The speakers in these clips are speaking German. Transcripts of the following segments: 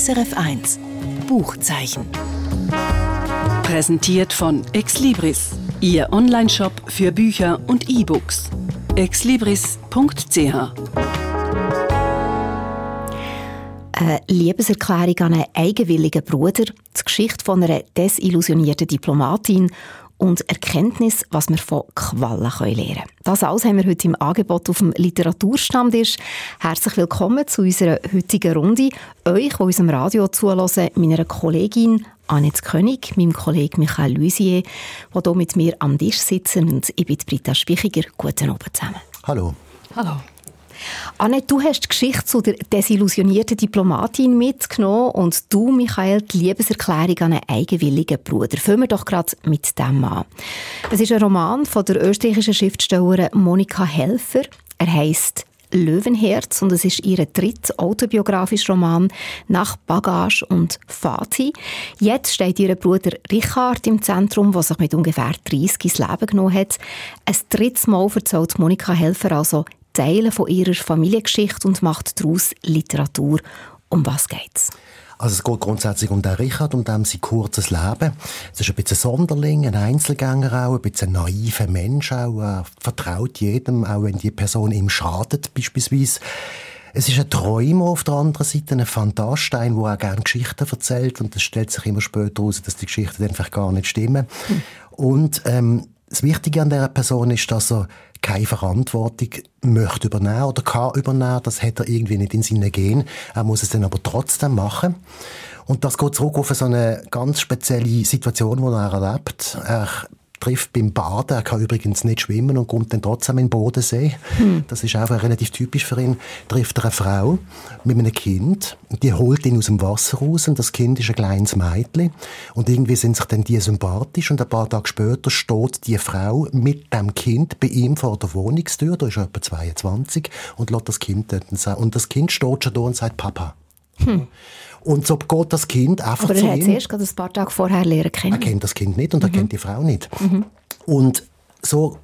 SRF 1 Buchzeichen. Präsentiert von Exlibris, Ihr Onlineshop für Bücher und E-Books. exlibris.ch Eine Liebeserklärung an einen eigenwilligen Bruder, die Geschichte von einer desillusionierten Diplomatin und Erkenntnis, was wir von Quallen lernen können. Das alles haben wir heute im Angebot auf dem Literaturstammtisch. Herzlich willkommen zu unserer heutigen Runde. Euch, die unserem Radio zulassen, meiner Kollegin Annette König, meinem Kollegen Michael Luisier, die hier mit mir am Tisch sitzen und ich bin Britta Spichiger. Guten Abend zusammen. Hallo. Hallo. Annette, du hast die Geschichte zu der desillusionierten Diplomatin mitgenommen und du, Michael, die Liebeserklärung an einen eigenwilligen Bruder. Fangen wir doch gerade mit dem an. Es ist ein Roman von der österreichischen Schriftstellerin Monika Helfer. Er heißt Löwenherz und es ist ihr dritter autobiografischer Roman nach Bagage und Fati. Jetzt steht ihr Bruder Richard im Zentrum, der sich mit ungefähr 30 ins Leben genommen hat. Ein drittes Mal erzählt Monika Helfer also Teile von ihrer Familiengeschichte und macht daraus Literatur. Um was geht's? Also es geht grundsätzlich um den Richard, um sein kurzes Leben. Es ist ein bisschen ein Sonderling, ein Einzelgänger auch, ein bisschen ein naiver Mensch auch. Er vertraut jedem, auch wenn die Person ihm schadet, beispielsweise. Es ist ein Träumer auf der anderen Seite, ein Fantastein, der auch gerne Geschichten erzählt. Und es stellt sich immer später heraus, dass die Geschichten einfach gar nicht stimmen. Hm. Und ähm, das Wichtige an dieser Person ist, dass er keine Verantwortung möchte übernehmen oder kann übernehmen. Das hat er irgendwie nicht in seinen Gen. Er muss es dann aber trotzdem machen. Und das geht zurück auf so eine ganz spezielle Situation, die er erlebt. Er trifft beim Baden, er kann übrigens nicht schwimmen und kommt dann trotzdem in den Bodensee. Hm. Das ist einfach relativ typisch für ihn. Trifft er eine Frau mit einem Kind, die holt ihn aus dem Wasser raus und das Kind ist ein kleines Mädchen und irgendwie sind sich dann die sympathisch und ein paar Tage später steht die Frau mit dem Kind bei ihm vor der Wohnungstür, da ist er etwa 22 und lässt das Kind dort und das Kind steht schon da und sagt Papa. Hm. Und so geht das Kind einfach Aber er hat es erst gerade ein paar Tage vorher lernen kennen. Er kennt das Kind nicht und mhm. er kennt die Frau nicht. Mhm. Und so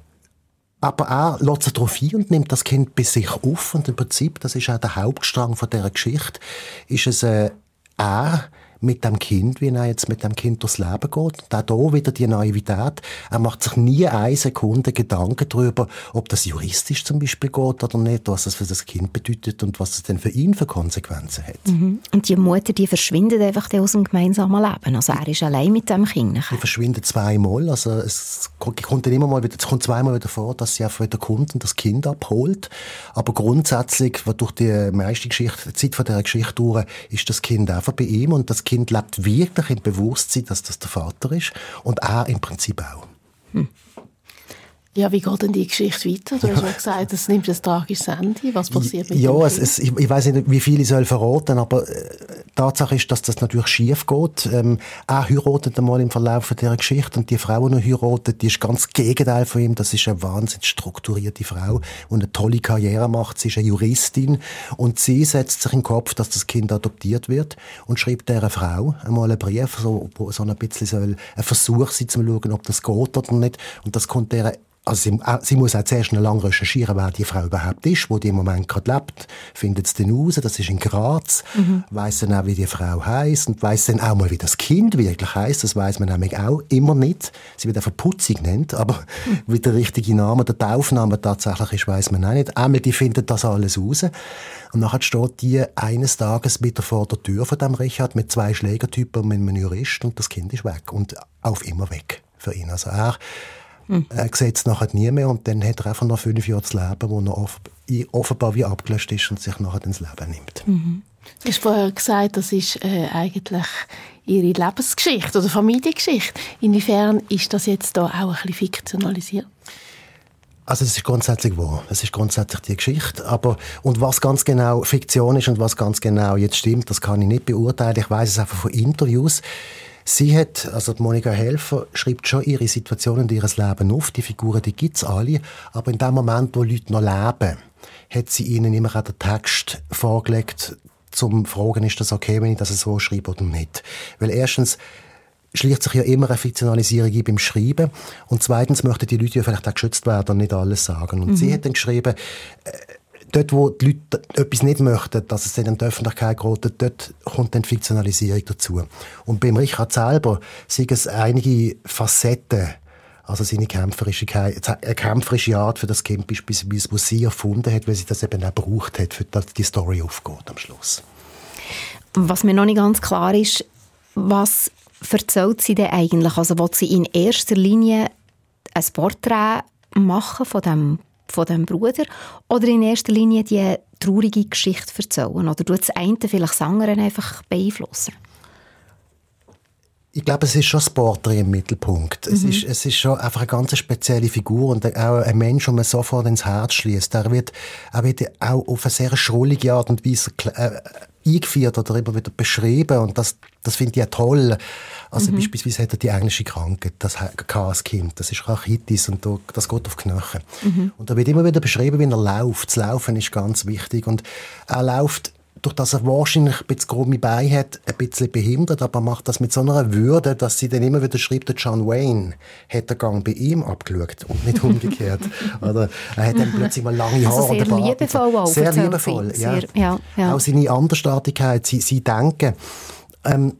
aber er lässt sich darauf ein und nimmt das Kind bei sich auf. Und im Prinzip, das ist auch der Hauptstrang von dieser Geschichte, ist es äh, er, mit dem Kind, wie er jetzt mit dem Kind durchs Leben geht. Und auch hier wieder die Naivität. Er macht sich nie eine Sekunde Gedanken darüber, ob das juristisch zum Beispiel geht oder nicht, was das für das Kind bedeutet und was es denn für ihn für Konsequenzen hat. Mhm. Und die Mutter, die verschwindet einfach aus dem gemeinsamen Leben. Also er ist allein mit dem Kind. Die verschwindet zweimal. Also es kommt dann immer mal wieder, es kommt zweimal wieder vor, dass sie einfach wieder kommt und das Kind abholt. Aber grundsätzlich, durch die meiste Geschichte, die Zeit von dieser Geschichte durch, ist das Kind einfach bei ihm und das Kind lebt wirklich im Bewusstsein, dass das der Vater ist und er im Prinzip auch. Hm. Ja, wie geht denn die Geschichte weiter? Du hast ja gesagt, es nimmt ein tragisches Ende. Was passiert mit ja, dem es, es, ich, ich weiß nicht, wie viel ich soll verraten, aber äh, Tatsache ist, dass das natürlich schief geht. Ähm, er heiratet einmal im Verlauf dieser Geschichte und die Frau, die er heiratet, die ist ganz Gegenteil von ihm. Das ist eine wahnsinnig strukturierte Frau, die eine tolle Karriere macht. Sie ist eine Juristin und sie setzt sich in den Kopf, dass das Kind adoptiert wird und schreibt dieser Frau einmal einen Brief, so, so ein bisschen soll ein Versuch sein, zu schauen, ob das geht oder nicht. Und das kommt der also sie, sie, muss auch zuerst noch lange recherchieren, wer die Frau überhaupt ist, wo die im Moment gerade lebt. Findet es dann raus, das ist in Graz. Mhm. Weiss dann auch, wie die Frau heißt und weiss dann auch mal, wie das Kind wirklich heißt. Das weiß man nämlich auch immer nicht. Sie wird einfach Putzig genannt, aber mhm. wie der richtige Name, der Taufname tatsächlich ist, weiß man auch nicht. Einmal, die findet das alles raus. Und nachher steht die eines Tages wieder vor der Tür von dem Richard mit zwei Schlägertypen und mit einem Jurist und das Kind ist weg. Und auf immer weg für ihn. Also er Mhm. Er sieht es nachher nie mehr und dann hat er einfach noch fünf Jahre zu leben, wo er offenbar wie abgelöscht ist und sich nachher ins Leben nimmt. Mhm. Du hast vorher gesagt, das ist äh, eigentlich ihre Lebensgeschichte oder Familiengeschichte. Inwiefern ist das jetzt da auch ein bisschen fiktionalisiert? Also es ist grundsätzlich wahr. Es ist grundsätzlich die Geschichte. Aber und was ganz genau Fiktion ist und was ganz genau jetzt stimmt, das kann ich nicht beurteilen. Ich weiß es einfach von Interviews. Sie hat, also Monika Helfer, schreibt schon ihre Situation und ihr Leben auf. Die Figuren, die gibt's alle. Aber in dem Moment, wo Leute noch leben, hat sie ihnen immer auch den Text vorgelegt, zum fragen, ist das okay, wenn ich das so schreibe oder nicht. Weil erstens, schlicht sich ja immer eine Fiktionalisierung ein beim Schreiben. Und zweitens möchten die Leute ja vielleicht auch geschützt werden und nicht alles sagen. Und mhm. sie hat dann geschrieben, äh, dort, wo die Leute etwas nicht möchten, dass es dann in die Öffentlichkeit geht, dort kommt dann Fiktionalisierung dazu. Und beim Richard selber sind es einige Facetten, also seine kämpferische, eine kämpferische Art für das Kind beispielsweise, was sie erfunden hat, weil sie das eben auch gebraucht hat, für dass die Story aufgeht am Schluss. Was mir noch nicht ganz klar ist, was erzählt sie denn eigentlich? Also will sie in erster Linie ein Porträt machen von dem, von dem Bruder oder in erster Linie die traurige Geschichte erzählen? Oder tut das eine vielleicht das andere einfach beeinflussen? Ich glaube, es ist schon das Porträt im Mittelpunkt. Mhm. Es, ist, es ist schon einfach eine ganz spezielle Figur und auch ein Mensch, den man sofort ins Herz schließt. Er wird, er wird auch auf eine sehr schrullige Art und Weise äh, eingeführt oder immer wieder beschrieben und das, das finde ich auch toll. Also mhm. beispielsweise hat er die englische Krankheit, das als Kind, das ist Rachitis und das geht auf Knochen. Mhm. Und da wird immer wieder beschrieben, wie er läuft. Das Laufen ist ganz wichtig und er läuft durch das er wahrscheinlich ein bisschen krumme Beine hat, ein bisschen behindert, aber macht das mit so einer Würde, dass sie dann immer wieder schreibt, der John Wayne hat den Gang bei ihm abgeschaut und nicht umgekehrt. Oder er hat dann plötzlich mal lange Haare. Also sehr liebevoll auch. Sehr liebevoll, ja. Sehr, ja, ja. Auch seine Andersartigkeit, sie, sie denken. Ähm,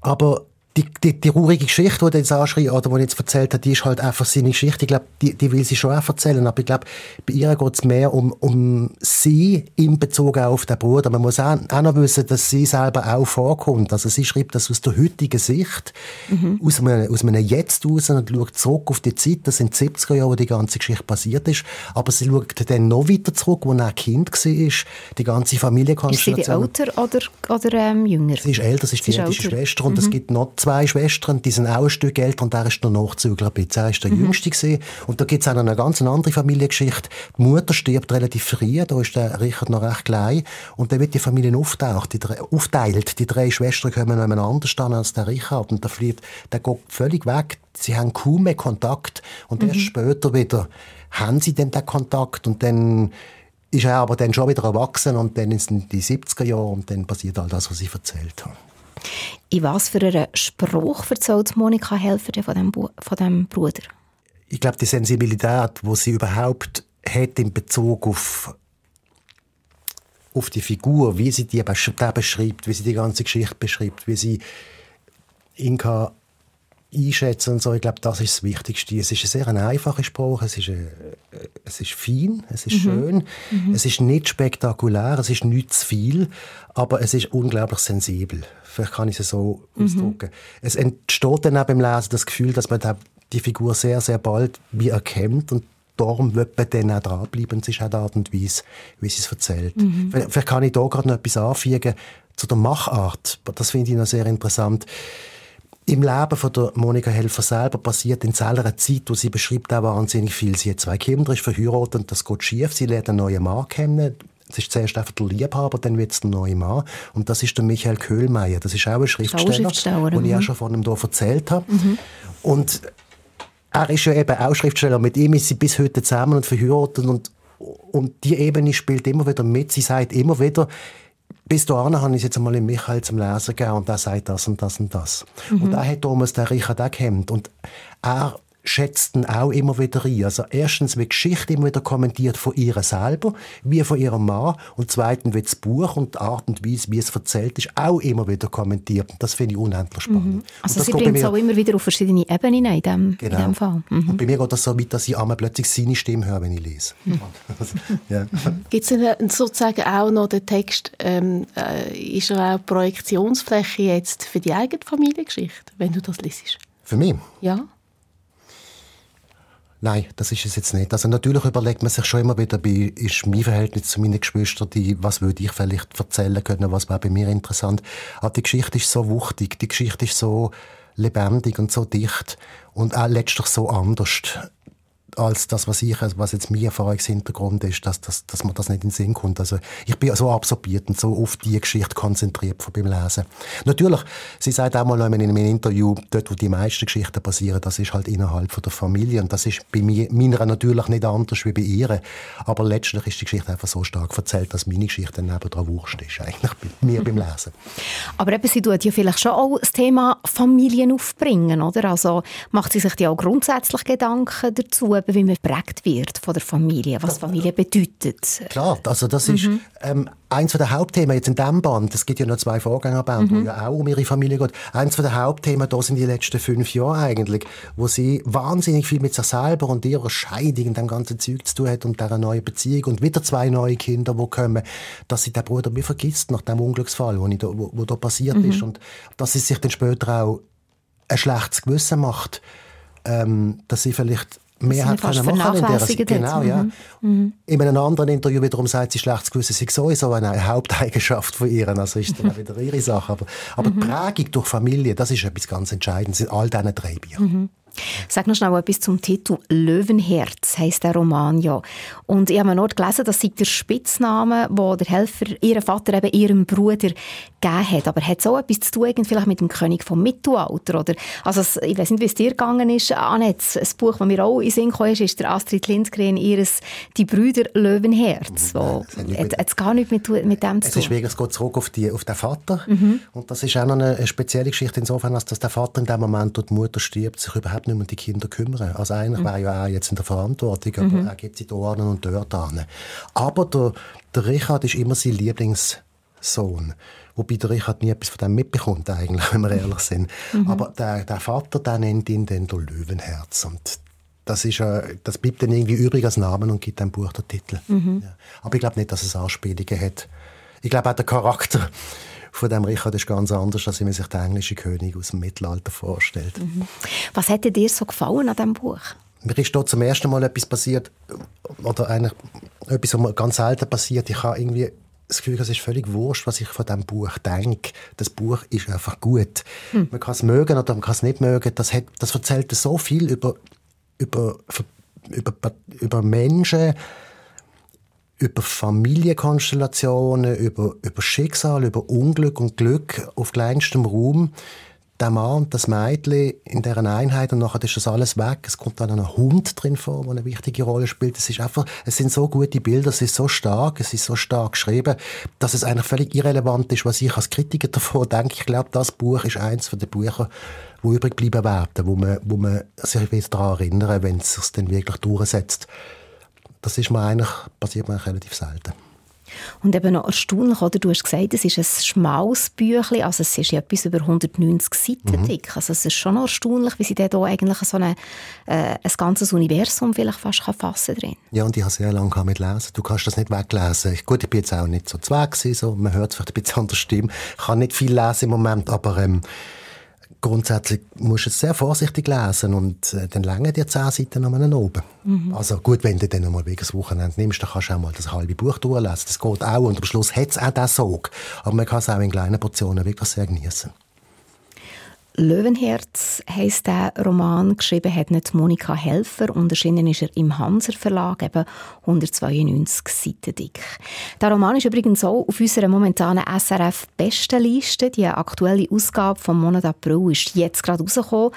aber die, die, die traurige Geschichte, die er jetzt anschreibt, oder die er jetzt erzählt hat, die ist halt einfach seine Geschichte. Ich glaube, die, die will sie schon auch erzählen. Aber ich glaube, bei ihr geht es mehr um, um sie in Bezug auf den Bruder. Man muss auch, auch noch wissen, dass sie selber auch vorkommt. Also sie schreibt das aus der heutigen Sicht, mhm. aus, einem, aus einem Jetzt raus und schaut zurück auf die Zeit. Das sind die 70er Jahre, wo die ganze Geschichte passiert ist. Aber sie schaut dann noch weiter zurück, wo er ein Kind war. Die ganze Familienkonstellation. Ist sie älter oder, oder ähm, jünger? Sie ist älter, sie ist die älteste Schwester. Und mhm. es gibt noch zwei Schwestern, die sind auch ein Stück älter und der ist der Nachzügler ein Er ist der mhm. Jüngste gewesen. Und da gibt es auch eine ganz andere Familiengeschichte. Die Mutter stirbt relativ früh, da ist der Richard noch recht klein. Und dann wird die Familie auftaucht, die drei, aufteilt. Die drei Schwestern kommen anders stehen als der Richard. Und der fliegt, der geht völlig weg. Sie haben kaum mehr Kontakt. Und mhm. erst später wieder haben sie dann den Kontakt und dann ist er aber dann schon wieder erwachsen und dann sind die 70er Jahre und dann passiert all das, was ich erzählt habe. In was für einen Spruch erzählt Monika Helfer von dem, von dem Bruder? Ich glaube, die Sensibilität, wo sie überhaupt hat in Bezug auf auf die Figur, wie sie die beschreibt, wie sie die ganze Geschichte beschreibt, wie sie Inka einschätzen und so. Ich glaube, das ist das Wichtigste. Es ist ein sehr einfacher Spruch, es ist, äh, es ist fein, es ist mhm. schön, mhm. es ist nicht spektakulär, es ist nicht zu viel, aber es ist unglaublich sensibel. Vielleicht kann ich es so mhm. ausdrücken. Es entsteht dann auch beim Lesen das Gefühl, dass man die Figur sehr, sehr bald wie erkennt und darum wird man dann auch dranbleiben. Es ist auch die Art und Weise, wie sie es erzählt. Mhm. Vielleicht kann ich da gerade noch etwas anfügen zu der Machart. Das finde ich noch sehr interessant. Im Leben von der Monika Helfer selber passiert in seiner Zeit, wo sie beschreibt, auch wahnsinnig viel. Sie hat zwei Kinder, ist verheiratet und das geht schief. Sie lernt einen neuen Mann kennen. Es ist zuerst einfach der Liebhaber, dann wird es der neue Mann. Und das ist der Michael Köhlmeier. Das ist auch ein Schriftsteller, Schriftsteller den ich auch mhm. schon von ihm hier erzählt habe. Mhm. Und er ist ja eben auch Schriftsteller. Mit ihm ist sie bis heute zusammen und verheiratet. Und, und die Ebene spielt immer wieder mit. Sie sagt immer wieder, bis dahin habe ich es jetzt einmal in Michael zum Lesen gegeben und er sagt das und das und das. Mhm. Und er hat damals den Richard auch gekannt. Und er schätzten auch immer wieder ein. Also erstens wird Geschichte immer wieder kommentiert von ihr selber, wie von ihrem Mann und zweitens wird das Buch und die Art und Weise, wie es erzählt ist, auch immer wieder kommentiert. Und das finde ich unendlich spannend. Mhm. Also sie bringt es auch immer wieder auf verschiedene Ebenen in dem, genau. in dem Fall. Mhm. Und bei mir geht das so weit, dass ich einmal plötzlich seine Stimme höre, wenn ich lese. Mhm. ja. Gibt es sozusagen auch noch den Text, ähm, äh, ist er auch Projektionsfläche jetzt für die eigene Familiengeschichte, wenn du das liest? Für mich? Ja. Nein, das ist es jetzt nicht. Also natürlich überlegt man sich schon immer wieder, wie ist mein Verhältnis zu meinen Geschwistern, die, was würde ich vielleicht erzählen können, was wäre bei mir interessant. Aber die Geschichte ist so wuchtig, die Geschichte ist so lebendig und so dicht und auch letztlich so anders als das, was ich, was jetzt mein Erfahrungshintergrund ist, dass, dass, dass man das nicht in den Sinn kommt. Also ich bin so absorbiert und so auf die Geschichte konzentriert beim Lesen. Natürlich, sie sagt auch mal in einem Interview, dort, wo die meisten Geschichten passieren, das ist halt innerhalb von der Familie und das ist bei mir, meiner natürlich nicht anders wie bei ihr. Aber letztlich ist die Geschichte einfach so stark erzählt, dass meine Geschichte neben der Wurst ist, eigentlich bei mir beim Lesen. Aber eben, sie tut ja vielleicht schon auch das Thema Familien aufbringen, oder? Also macht sie sich ja auch grundsätzlich Gedanken dazu, wie man prägt wird von der Familie, was Familie bedeutet. Klar, also das ist mhm. ähm, eins der Hauptthemen jetzt in diesem Band. Es gibt ja noch zwei Vorgängerbände, mhm. wo ja auch um ihre Familie geht. Eins der Hauptthemen da sind die letzten fünf Jahre eigentlich, wo sie wahnsinnig viel mit sich selber und ihrer Scheidung und dem ganzen Zeug zu tun hat und dieser neuen Beziehung und wieder zwei neue Kinder, die kommen, dass sie den Bruder wie vergisst nach dem Unglücksfall, wo, da, wo, wo da passiert mhm. ist und dass sie sich dann später auch ein schlechtes Gewissen macht, ähm, dass sie vielleicht mehr hat können machen in der Genau, ja. Mhm. mhm. In einem anderen Interview wiederum sagt sie, schlechtes Gewissen sei sowieso eine Haupteigenschaft von ihr. Also ist dann auch wieder ihre Sache. Aber, aber mhm. die Prägung durch Familie, das ist etwas ganz Entscheidendes in all diesen drei Büchern. Mhm. Sag noch schnell etwas zum Titel «Löwenherz» heisst der Roman ja. Und ich habe noch gelesen, das sei der Spitzname, wo der Helfer ihren Vater eben ihrem Bruder gegeben hat. Aber hat es auch etwas zu tun vielleicht mit dem König vom Mittelalter? Oder, also ich weiß nicht, wie es dir gegangen ist, Annette. Ein Buch, das mir auch in Sinn kam, ist der Astrid Lindgren ihres «Die Brüder Löwenherz». Wo, hat es gar nicht mit, mit dem zu tun? Es ist wirklich, es geht zurück auf, die, auf den Vater. Mhm. Und das ist auch noch eine, eine spezielle Geschichte insofern, als dass der Vater in dem Moment, wo die Mutter stirbt, sich überhaupt nicht mehr um die Kinder kümmern. Also eigentlich mhm. wäre ja auch jetzt in der Verantwortung, aber mhm. er gibt sie da und dort an. Aber der, der Richard ist immer sein Lieblingssohn. Wobei der Richard nie etwas von dem mitbekommt, eigentlich, wenn wir ehrlich sind. Mhm. Aber der, der Vater, der nennt ihn dann der Löwenherz. Und das, ist, äh, das bleibt dann irgendwie übrig als Namen und gibt dem Buch den Titel. Mhm. Ja. Aber ich glaube nicht, dass es Anspielungen hat. Ich glaube auch der Charakter von dem Richard ist ganz anders, als man sich den englischen König aus dem Mittelalter vorstellt. Mhm. Was hat dir so gefallen an diesem Buch? Mir ist dort zum ersten Mal etwas passiert, oder eigentlich etwas, was mir ganz selten passiert. Ich habe irgendwie das Gefühl, es ist völlig wurscht, was ich von diesem Buch denke. Das Buch ist einfach gut. Hm. Man kann es mögen oder man kann es nicht mögen. Das, hat, das erzählt so viel über, über, über, über Menschen, über Familienkonstellationen, über, über Schicksal, über Unglück und Glück auf kleinstem Raum. Der Mann das Mädchen in deren Einheit und nachher ist das alles weg. Es kommt dann ein Hund drin vor, der eine wichtige Rolle spielt. Es ist einfach, es sind so gute Bilder, es ist so stark, es ist so stark geschrieben, dass es eigentlich völlig irrelevant ist, was ich als Kritiker davon denke. Ich glaube, das Buch ist eins von den Büchern, wo übrig bleiben werden, wo man, wo man sich daran erinnern, wenn es sich dann wirklich durchsetzt das ist mir eigentlich, passiert mir eigentlich relativ selten. Und eben noch erstaunlich, oder? Du hast gesagt, es ist ein schmales Büchlein, also es ist etwas über 190 Seiten mhm. dick. Also es ist schon noch erstaunlich, wie sie da eigentlich so eine, äh, ein ganzes Universum vielleicht fast kann fassen drin. Ja, und ich habe sehr lange mit lesen. Du kannst das nicht weglesen. Gut, ich bin jetzt auch nicht so zweck so man hört es vielleicht ein bisschen an der Stimme. Ich kann nicht viel lesen im Moment, aber ähm, grundsätzlich musst du es sehr vorsichtig lesen und äh, dann lange dir zehn Seiten nochmal oben. Mhm. Also gut, wenn du dann nochmal wegen des Wochenende nimmst, dann kannst du auch mal das halbe Buch durchlesen. Das geht auch und am Schluss hat es auch den Sog. Aber man kann es auch in kleinen Portionen wirklich sehr genießen. Löwenherz heisst der Roman. Geschrieben hat nicht Monika Helfer und erschienen ist er im Hanser Verlag, eben 192 Seiten dick. Der Roman ist übrigens auch auf unserer momentanen SRF-Bestenliste. Die aktuelle Ausgabe vom Monat April ist jetzt gerade rausgekommen.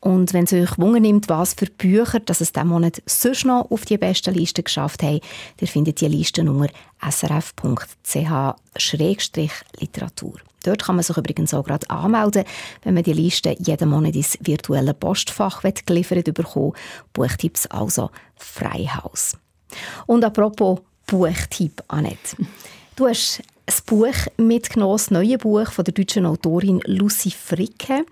Und wenn es euch Wunder nimmt, was für Bücher dass es diesen Monat sonst noch auf die Bestenliste geschafft haben, dann findet die Liste unter srf.ch-literatur. Dort kann man sich übrigens auch gerade anmelden, wenn man die Liste jeden Monat ins virtuelle Postfach geliefert bekommen Buchtipps also Freihaus. Und apropos Buchtipp, Annette. Du hast ein Buch mitgenommen, das neue Buch von der deutschen Autorin Lucy Fricke.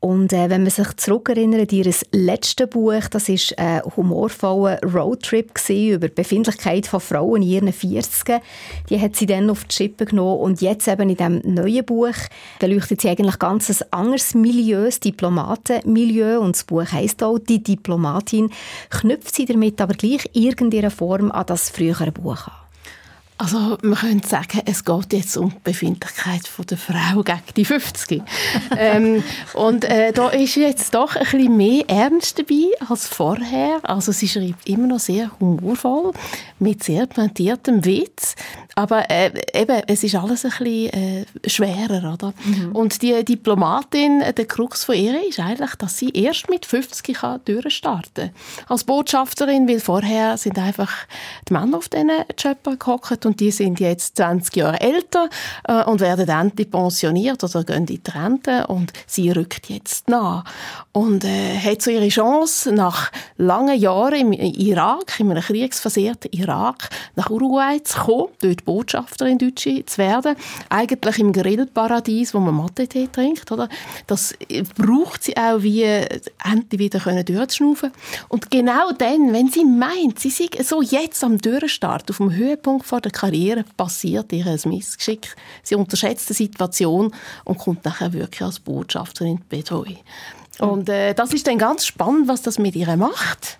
Und äh, wenn man sich zurückerinnert, ihr letztes Buch, das ist ein humorvoller Roadtrip über die Befindlichkeit von Frauen in ihren 40 Die hat sie dann auf die Schippe genommen und jetzt eben in diesem neuen Buch beleuchtet sie eigentlich ganz ein anderes Milieu, das Diplomatenmilieu. Und das Buch heisst auch «Die Diplomatin», knüpft sie damit aber gleich irgendeine Form an das frühere Buch an. Also man könnte sagen, es geht jetzt um die Befindlichkeit von der Frau gegen die 50. ähm, und äh, da ist jetzt doch ein bisschen mehr Ernst dabei als vorher. Also sie schreibt immer noch sehr humorvoll, mit sehr pointiertem Witz. Aber äh, eben, es ist alles ein bisschen äh, schwerer, oder? Mhm. Und die Diplomatin, der Krux von ihr ist eigentlich, dass sie erst mit 50 kann durchstarten kann. Als Botschafterin, weil vorher sind einfach die Männer auf diesen Job gehockt und die sind jetzt 20 Jahre älter äh, und werden endlich pensioniert oder gehen in die Rente und sie rückt jetzt nach. Und äh, hat so ihre Chance nach langen Jahren im Irak, in einem kriegsversehrten Irak, nach Uruguay zu kommen, dort Botschafterin Deutsche zu werden, eigentlich im Grillparadies, wo man Mate-Tee trinkt, oder? Das braucht sie auch, wie endlich wieder können durchschnaufen. Und genau dann, wenn sie meint, sie sei so jetzt am Durchstart, auf dem Höhepunkt vor der Karriere, passiert ihr ein Missgeschick. Sie unterschätzt die Situation und kommt nachher wirklich als Botschafterin in die Betreuung. Und äh, das ist dann ganz spannend, was das mit ihr macht.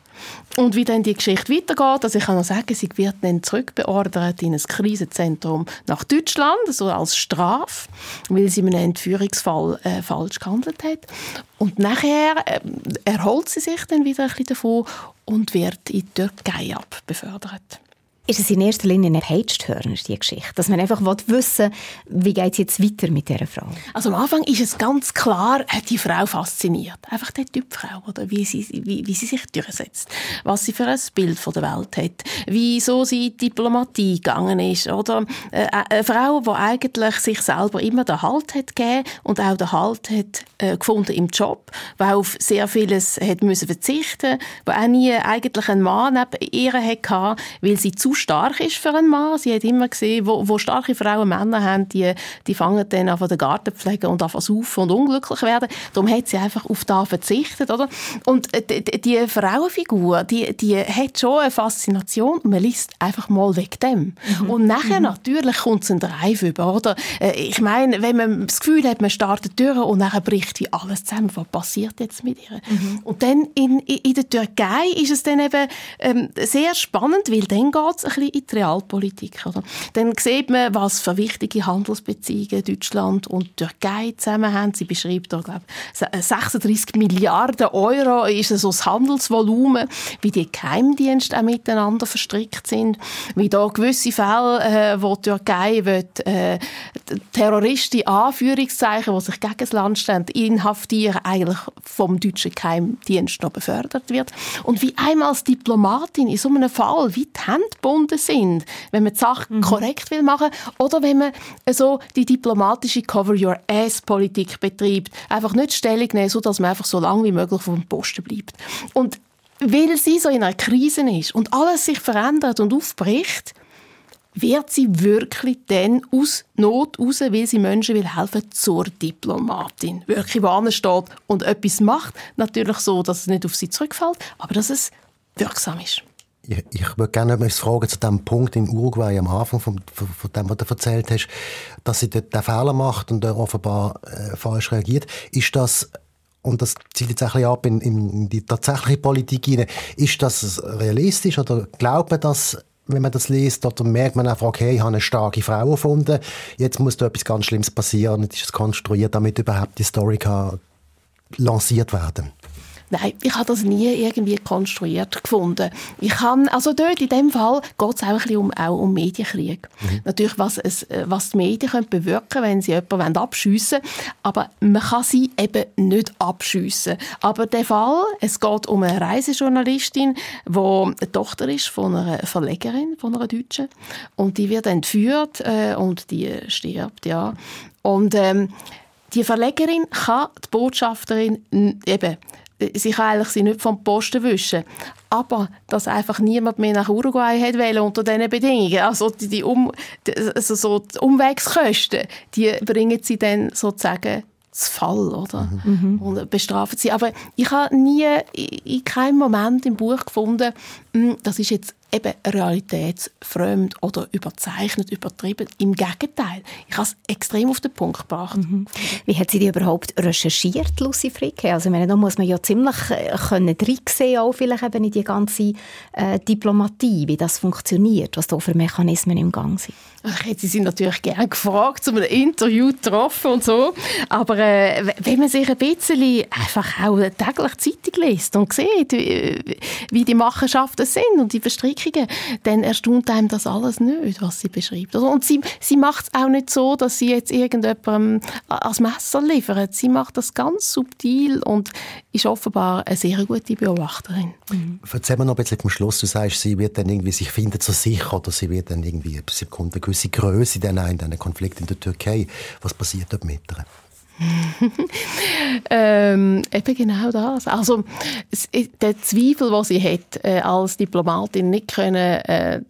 Und wie dann die Geschichte weitergeht, also ich kann noch sagen, sie wird dann zurückbeordert in ein Krisenzentrum nach Deutschland, so als Strafe, weil sie in einem Entführungsfall äh, falsch gehandelt hat. Und nachher äh, erholt sie sich dann wieder ein bisschen davon und wird in die Türkei abbefördert. Ist es in erster Linie ein Page-Turner, die Geschichte? Dass man einfach wissen will, wie geht es jetzt weiter mit dieser Frau? Also am Anfang ist es ganz klar, hat die Frau fasziniert. Einfach der Typ Frau, oder? Wie, sie, wie, wie sie sich durchsetzt. Was sie für ein Bild von der Welt hat. Wieso sie in Diplomatie gegangen ist. Oder äh, eine Frau, die eigentlich sich selber immer den Halt hat gegeben und auch den Halt hat äh, gefunden im Job, die auf sehr vieles hat müssen verzichten, die auch nie eigentlich einen Mann neben ihr hatte, weil sie zu stark ist für einen Mann. Sie hat immer gesehen, wo, wo starke Frauen Männer haben, die, die fangen dann an den Garten pflegen und an saufen und unglücklich werden. Darum hat sie einfach auf das verzichtet, oder? Und äh, die, die Frauenfigur, die, die hat schon eine Faszination man liest einfach mal weg dem. Mhm. Und nachher mhm. natürlich kommt es ein Drive über, oder? Äh, ich meine, wenn man das Gefühl hat, man startet durch und nachher bricht wie alles zusammen. Was passiert jetzt mit ihr? Mhm. Und dann in, in der Türkei ist es dann eben ähm, sehr spannend, weil dann geht es ein bisschen in die Realpolitik. Oder? Dann sieht man, was für wichtige Handelsbeziehungen Deutschland und Türkei zusammen haben. Sie beschreibt da, glaube 36 Milliarden Euro ist so das Handelsvolumen, wie die Geheimdienste auch miteinander verstrickt sind, wie da gewisse Fälle, äh, wo die Türkei will, äh, Terroristen, Anführungszeichen, die sich gegen das Land stehen, inhaftieren, eigentlich vom deutschen Geheimdienst noch befördert wird. Und wie einmal als Diplomatin in so einem Fall wie die Hände gebunden sind, wenn man die Sache mhm. korrekt will machen oder wenn man so die diplomatische Cover-Your-Ass-Politik betreibt. Einfach nicht Stellung nehmen, sodass man einfach so lange wie möglich vom Posten bleibt. Und weil sie so in einer Krise ist und alles sich verändert und aufbricht, wird sie wirklich dann aus Not raus, weil sie Menschen will helfen, zur Diplomatin. Wirklich woanders steht und etwas macht. Natürlich so, dass es nicht auf sie zurückfällt, aber dass es wirksam ist. Ich, ich würde gerne etwas fragen zu dem Punkt in Uruguay am Anfang von, von, von dem, was du erzählt hast, dass sie dort den Fehler macht und offenbar äh, falsch reagiert. Ist das und das zielt jetzt ein bisschen ab in, in die tatsächliche Politik hinein. Ist das realistisch oder glaubt man das, wenn man das liest, oder merkt man einfach, okay, ich habe eine starke Frau gefunden, jetzt muss da etwas ganz Schlimmes passieren, jetzt ist es konstruiert, damit überhaupt die Story kann lanciert werden Nein, ich habe das nie irgendwie konstruiert gefunden. Ich kann, also dort in dem Fall geht es auch ein bisschen um, auch um Medienkrieg. Mhm. Natürlich, was, es, was die Medien können bewirken wenn sie jemanden abschiessen wollen. Aber man kann sie eben nicht abschiessen. Aber der Fall, es geht um eine Reisejournalistin, die eine Tochter ist von einer Verlegerin, von einer Deutschen. Und die wird entführt äh, und die stirbt, ja. Und ähm, die Verlegerin kann die Botschafterin eben sie kann eigentlich sie nicht vom Posten wischen. Aber dass einfach niemand mehr nach Uruguay hat wollen unter diesen Bedingungen. Also die, die, um, also so die Umwegskosten, die bringen sie dann sozusagen zu Fall, oder? Mhm. Und bestrafen sie. Aber ich habe nie in keinem Moment im Buch gefunden, hm, das ist jetzt eben realitätsfremd oder überzeichnet, übertrieben. Im Gegenteil. Ich habe es extrem auf den Punkt gebracht. Mhm. Wie hat sie die überhaupt recherchiert, Lucy Fricke? Also, ich meine, da muss man ja ziemlich äh, können sehen, auch vielleicht eben in die ganze äh, Diplomatie, wie das funktioniert, was da für Mechanismen im Gang sind. Ich hätte sie natürlich gerne gefragt, zu einem Interview getroffen und so. Aber äh, wenn man sich ein bisschen einfach auch täglich Zeitung liest und sieht, wie, wie die Machenschaft Botschaften sind und die Verstrickungen, dann erstaunt einem das alles nicht, was sie beschreibt. Also, und sie, sie macht es auch nicht so, dass sie jetzt irgendjemandem als Messer liefert. Sie macht das ganz subtil und ist offenbar eine sehr gute Beobachterin. Mhm. Erzähl mir noch ein bisschen zum Schluss. Du sagst, sie wird dann irgendwie, sich findet so sicher oder sie wird dann irgendwie, sie bekommt eine gewisse Größe in diesen Konflikt in der Türkei. Was passiert dort mit ihr? ähm, eben genau das. Also der Zweifel, den sie hat, äh, als Diplomatin nicht können, äh,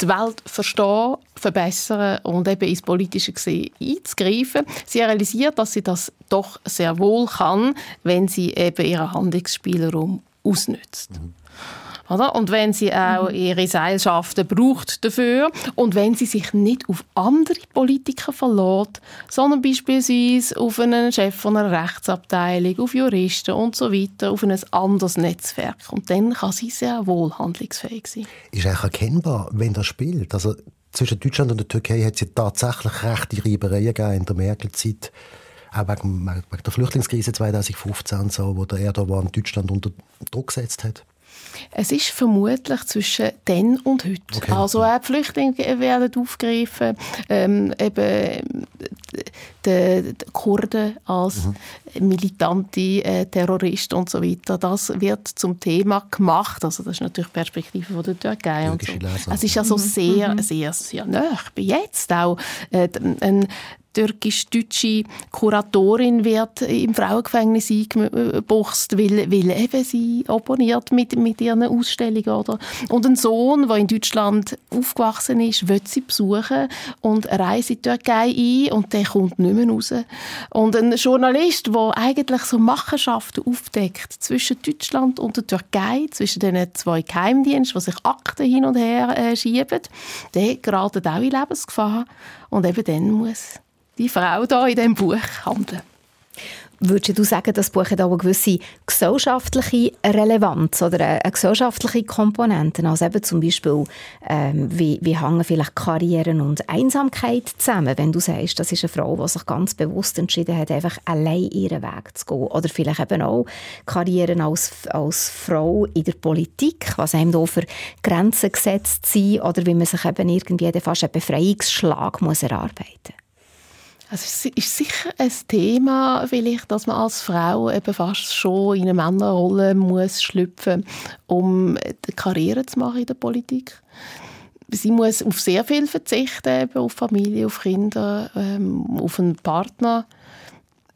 die Welt verstehen, verbessern und eben ins politische Gesehen einzugreifen. Sie realisiert, dass sie das doch sehr wohl kann, wenn sie eben ihren Handlungsspielraum ausnützt. Mhm. Oder? Und wenn sie auch mhm. ihre Seilschaften braucht dafür und wenn sie sich nicht auf andere Politiker verlässt, sondern beispielsweise auf einen Chef von einer Rechtsabteilung, auf Juristen und so weiter, auf ein anderes Netzwerk. Und dann kann sie sehr wohl handlungsfähig sein. Ist eigentlich erkennbar, wenn das spielt? Also zwischen Deutschland und der Türkei hat es ja tatsächlich rechte Reibereien gegeben in der Merkel-Zeit auch wegen, wegen, der Flüchtlingskrise 2015 so, wo der Erdogan Deutschland unter Druck gesetzt hat. Es ist vermutlich zwischen dann und heute. Okay. Also auch die Flüchtlinge werden aufgegriffen, ähm, eben die, die Kurden als mhm. militante äh, Terroristen und so weiter. Das wird zum Thema gemacht. Also das ist natürlich die Perspektive von der Türkei. Und so. Es ist also mhm. sehr, mhm. sehr, sehr nah. Bei jetzt auch äh, ein türkisch-deutsche Kuratorin wird im Frauengefängnis eingeboxt, weil, weil eben sie opponiert mit, mit ihren Ausstellungen. Oder? Und ein Sohn, der in Deutschland aufgewachsen ist, wird sie besuchen und reist in die Türkei ein und der kommt nicht mehr raus. Und ein Journalist, der eigentlich so Machenschaften aufdeckt zwischen Deutschland und der Türkei, zwischen den zwei Geheimdiensten, die sich Akten hin und her äh, schieben, der gerät auch in Lebensgefahr. Und eben dann muss die Frau da in diesem Buch handeln. Würdest du sagen, das Buch hat auch eine gewisse gesellschaftliche Relevanz oder eine gesellschaftliche Komponente? Also eben zum Beispiel, ähm, wie, wie hängen vielleicht Karrieren und Einsamkeit zusammen, wenn du sagst, das ist eine Frau, die sich ganz bewusst entschieden hat, einfach allein ihren Weg zu gehen. Oder vielleicht eben auch Karrieren als, als Frau in der Politik, was einem da für Grenzen gesetzt sind oder wie man sich eben irgendwie fast einen Befreiungsschlag muss erarbeiten muss. Also es ist sicher ein Thema, vielleicht, dass man als Frau eben fast schon in eine Männerrolle muss schlüpfen, um eine Karriere zu machen in der Politik. Sie muss auf sehr viel verzichten, eben auf Familie, auf Kinder, ähm, auf einen Partner.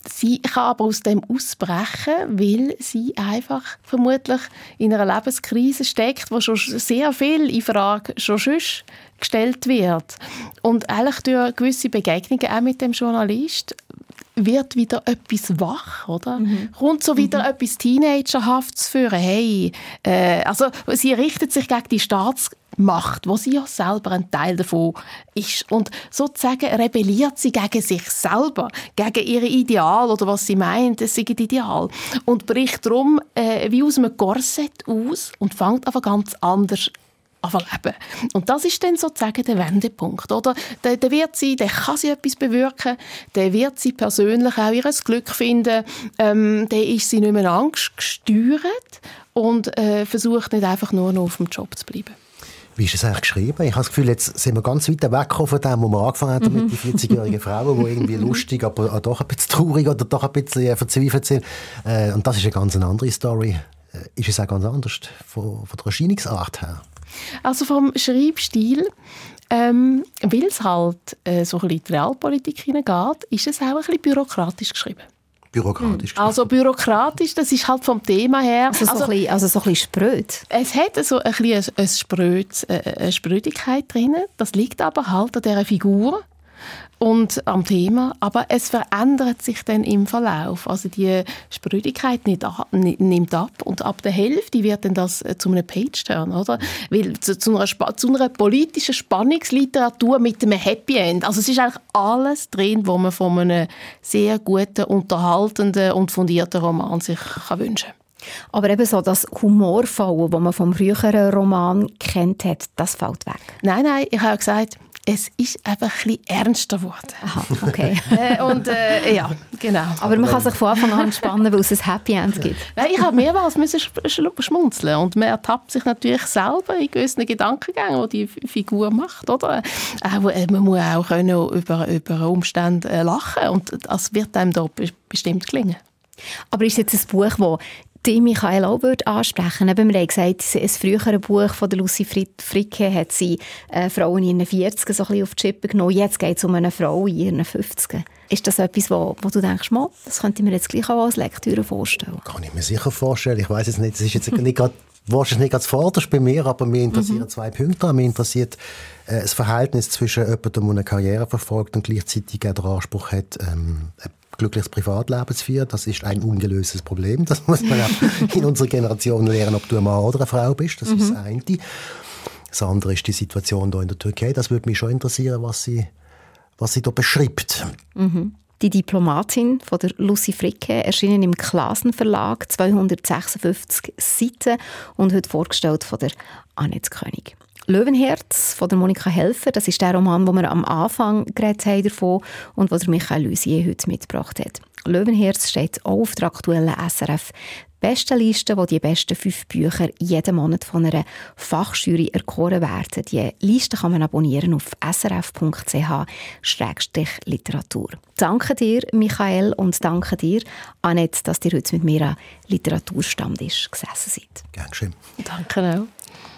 Sie kann aber aus dem ausbrechen, weil sie einfach vermutlich in einer Lebenskrise steckt, wo schon sehr viel in Frage schon sonst gestellt wird. Und eigentlich durch gewisse Begegnungen auch mit dem Journalist wird wieder etwas wach, oder? Mhm. Kommt so wieder mhm. etwas Teenagerhaftes führen. Hey, äh, also sie richtet sich gegen die Staats macht, wo sie ja selber ein Teil davon ist. Und sozusagen rebelliert sie gegen sich selber, gegen ihre Ideal oder was sie meint, es sei ein Ideal. Und bricht darum äh, wie aus einem Korsett aus und fängt einfach ganz anders leben. Und das ist dann sozusagen der Wendepunkt, oder? Der, der wird sie, der kann sie etwas bewirken, der wird sie persönlich auch ihr Glück finden, ähm, der ist sie nicht mehr angstgesteuert und äh, versucht nicht einfach nur noch auf dem Job zu bleiben. Wie ist es eigentlich geschrieben? Ich habe das Gefühl, jetzt sind wir ganz weit weg von dem, wo wir angefangen haben, mhm. mit den 40-jährigen Frauen, die irgendwie lustig, aber doch ein bisschen traurig oder doch ein bisschen äh, verzweifelt sind. Äh, und das ist eine ganz andere Story. Äh, ist es auch ganz anders von, von der Erscheinungsart her? Also vom Schreibstil, ähm, weil es halt äh, so ein bisschen in die Realpolitik hineingeht, ist es auch ein bisschen bürokratisch geschrieben. Bürokratisch. Hm. Also bürokratisch, das ist halt vom Thema her. Also, also, so, ein bisschen, also so ein bisschen spröd. Es hat so ein bisschen eine, Spröd, äh, eine Sprödigkeit drin. Das liegt aber halt an dieser Figur und am Thema, aber es verändert sich dann im Verlauf. Also die Sprödigkeit nicht, nimmt ab und ab der Hälfte wird dann das äh, zu einem Page-Turn, oder? Weil zu, zu, einer, zu einer politischen Spannungsliteratur mit einem Happy End. Also es ist eigentlich alles drin, was man von einem sehr guten, unterhaltenden und fundierten Roman sich kann wünschen aber eben so das Humorvolle, das man vom früheren Roman kennt hat, das fällt weg. Nein, nein, ich habe gesagt, es ist einfach ein bisschen ernster geworden. Aha, okay. äh, und äh, ja, genau. Aber man kann sich von Anfang an entspannen, weil es ein Happy End gibt. Nein, ich habe mehrmals müssen schmunzeln und man ertappt sich natürlich selber in gewissen Gedankengängen, die die Figur macht, oder? Auch, äh, man muss auch können über, über Umstände äh, lachen und das wird einem da bestimmt gelingen. Aber ist jetzt ein Buch, das die Michael auch würde ansprechen würde. Wir haben gesagt, ein früheres Buch von der Lucy Fricke hat sie äh, Frauen in ihren 40 so ein bisschen auf die Chippe genommen. Jetzt geht es um eine Frau in ihren 50 Ist das etwas, wo, wo du denkst, Mo, das könnte ich mir jetzt gleich auch als Lektüre vorstellen? Kann ich mir sicher vorstellen. Ich weiß es nicht, das ist jetzt nicht gerade wahrscheinlich nicht ganz vorderst bei mir, aber mir interessieren mhm. zwei Punkte. Mir interessiert äh, das Verhältnis zwischen jemandem, der eine Karriere verfolgt und gleichzeitig auch den Anspruch hat, ähm, glückliches Privatleben zu führen. Das ist ein ungelöstes Problem. Das muss man auch in unserer Generation lernen, ob du ein Mann oder eine Frau bist. Das mhm. ist das eine. Das andere ist die Situation hier in der Türkei. Das würde mich schon interessieren, was sie, was sie da beschreibt. Mhm. Die Diplomatin von der Lucy Fricke erschienen im Klasen Verlag, 256 Seiten und heute vorgestellt von der Annette König. Löwenherz von der Monika Helfer, das ist der Roman, wo wir am Anfang geredet haben davon und was Michael Lusier heute mitgebracht hat. Löwenherz steht auch auf der aktuellen SRF Bestenliste, wo die besten fünf Bücher jeden Monat von einer Fachjury erkoren werden. Die Liste kann man abonnieren auf srf.ch-literatur. Danke dir, Michael, und danke dir, Annette, dass ihr heute mit mir an Literaturstammtisch gesessen seid. Gern schön. Danke auch.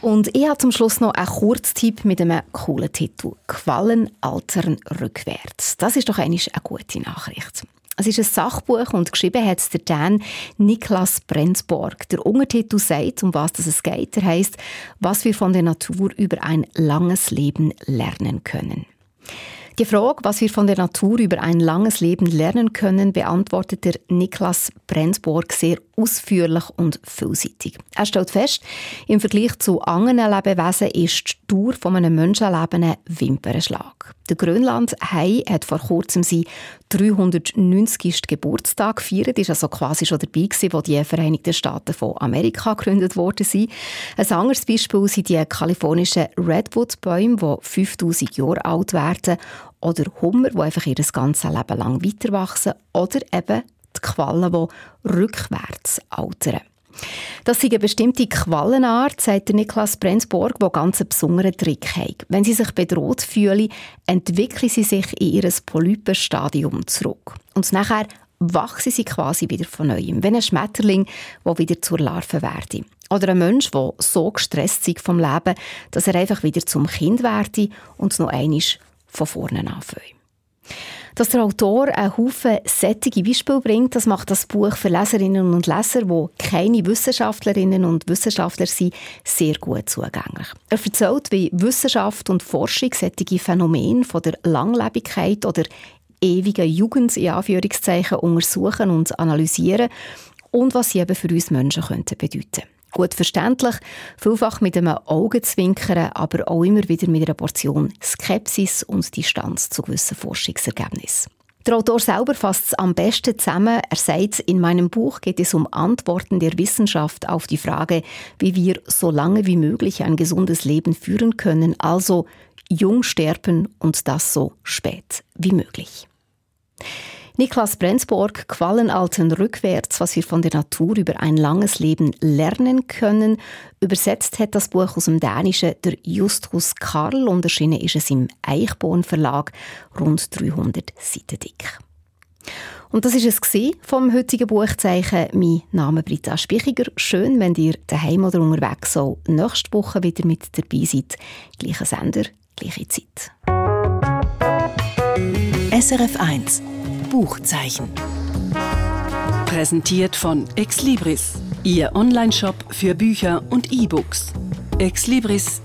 Und ich habe zum Schluss noch einen Kurztipp mit einem coolen Titel. Quallen altern rückwärts. Das ist doch eigentlich eine gute Nachricht. Es ist ein Sachbuch und geschrieben hat es der Dan Niklas Brenzborg. Der Untertitel sagt, um was es geht. Er heißt, was wir von der Natur über ein langes Leben lernen können. Die Frage, was wir von der Natur über ein langes Leben lernen können, beantwortet der Niklas Brenzborg sehr ausführlich und vielseitig. Er stellt fest, im Vergleich zu anderen Lebewesen ist die Dauer von einem Menschenleben ein Wimpernschlag. Der Grönland-Hai hat vor kurzem seinen 390. Geburtstag gefeiert, ist also quasi schon dabei gewesen, wo die Vereinigten Staaten von Amerika gegründet worden sind. Ein anderes Beispiel sind die kalifornischen Redwood-Bäume, die 5000 Jahre alt werden, oder Hummer, die einfach ihr ganzes Leben lang weiterwachsen, oder eben die Quallen, die rückwärts altern. Das ist eine bestimmte Quallenart, sagt Niklas Brenzborg, die ganz einen besonderen Trick hat. Wenn sie sich bedroht fühlen, entwickeln sie sich in ihr Polypenstadium zurück. Und nachher wachsen sie quasi wieder von neuem, wenn ein Schmetterling, der wieder zur Larve werde. Oder ein Mensch, der so gestresst ist vom Leben, dass er einfach wieder zum Kind werde und noch einmal von vorne anfängt. Dass der Autor einen Haufen sättige Beispiele bringt, das macht das Buch für Leserinnen und Leser, die keine Wissenschaftlerinnen und Wissenschaftler sind, sehr gut zugänglich. Er erzählt, wie Wissenschaft und Forschung sättige Phänomene von der Langlebigkeit oder ewigen Jugend in Anführungszeichen untersuchen und analysieren und was sie eben für uns Menschen könnten bedeuten Gut verständlich, vielfach mit einem Augenzwinkern, aber auch immer wieder mit einer Portion Skepsis und Distanz zu gewissen Forschungsergebnissen. Der Autor selber fasst es am besten zusammen. Er sagt, in meinem Buch geht es um Antworten der Wissenschaft auf die Frage, wie wir so lange wie möglich ein gesundes Leben führen können, also jung sterben und das so spät wie möglich. Niklas Brenzborg, Quallenalten rückwärts, was wir von der Natur über ein langes Leben lernen können. Übersetzt hat das Buch aus dem Dänischen der Justus Karl und erschienen ist es im Eichborn Verlag, rund 300 Seiten dick. Und das ist es vom heutigen Buchzeichen. Mein Name ist Britta Spichiger. Schön, wenn ihr daheim oder unterwegs so nächste Woche wieder mit dabei seid. Gleicher Sender, gleiche Zeit. SRF 1 Buchzeichen. Präsentiert von Exlibris, Ihr Onlineshop für Bücher und E-Books. exlibris.ch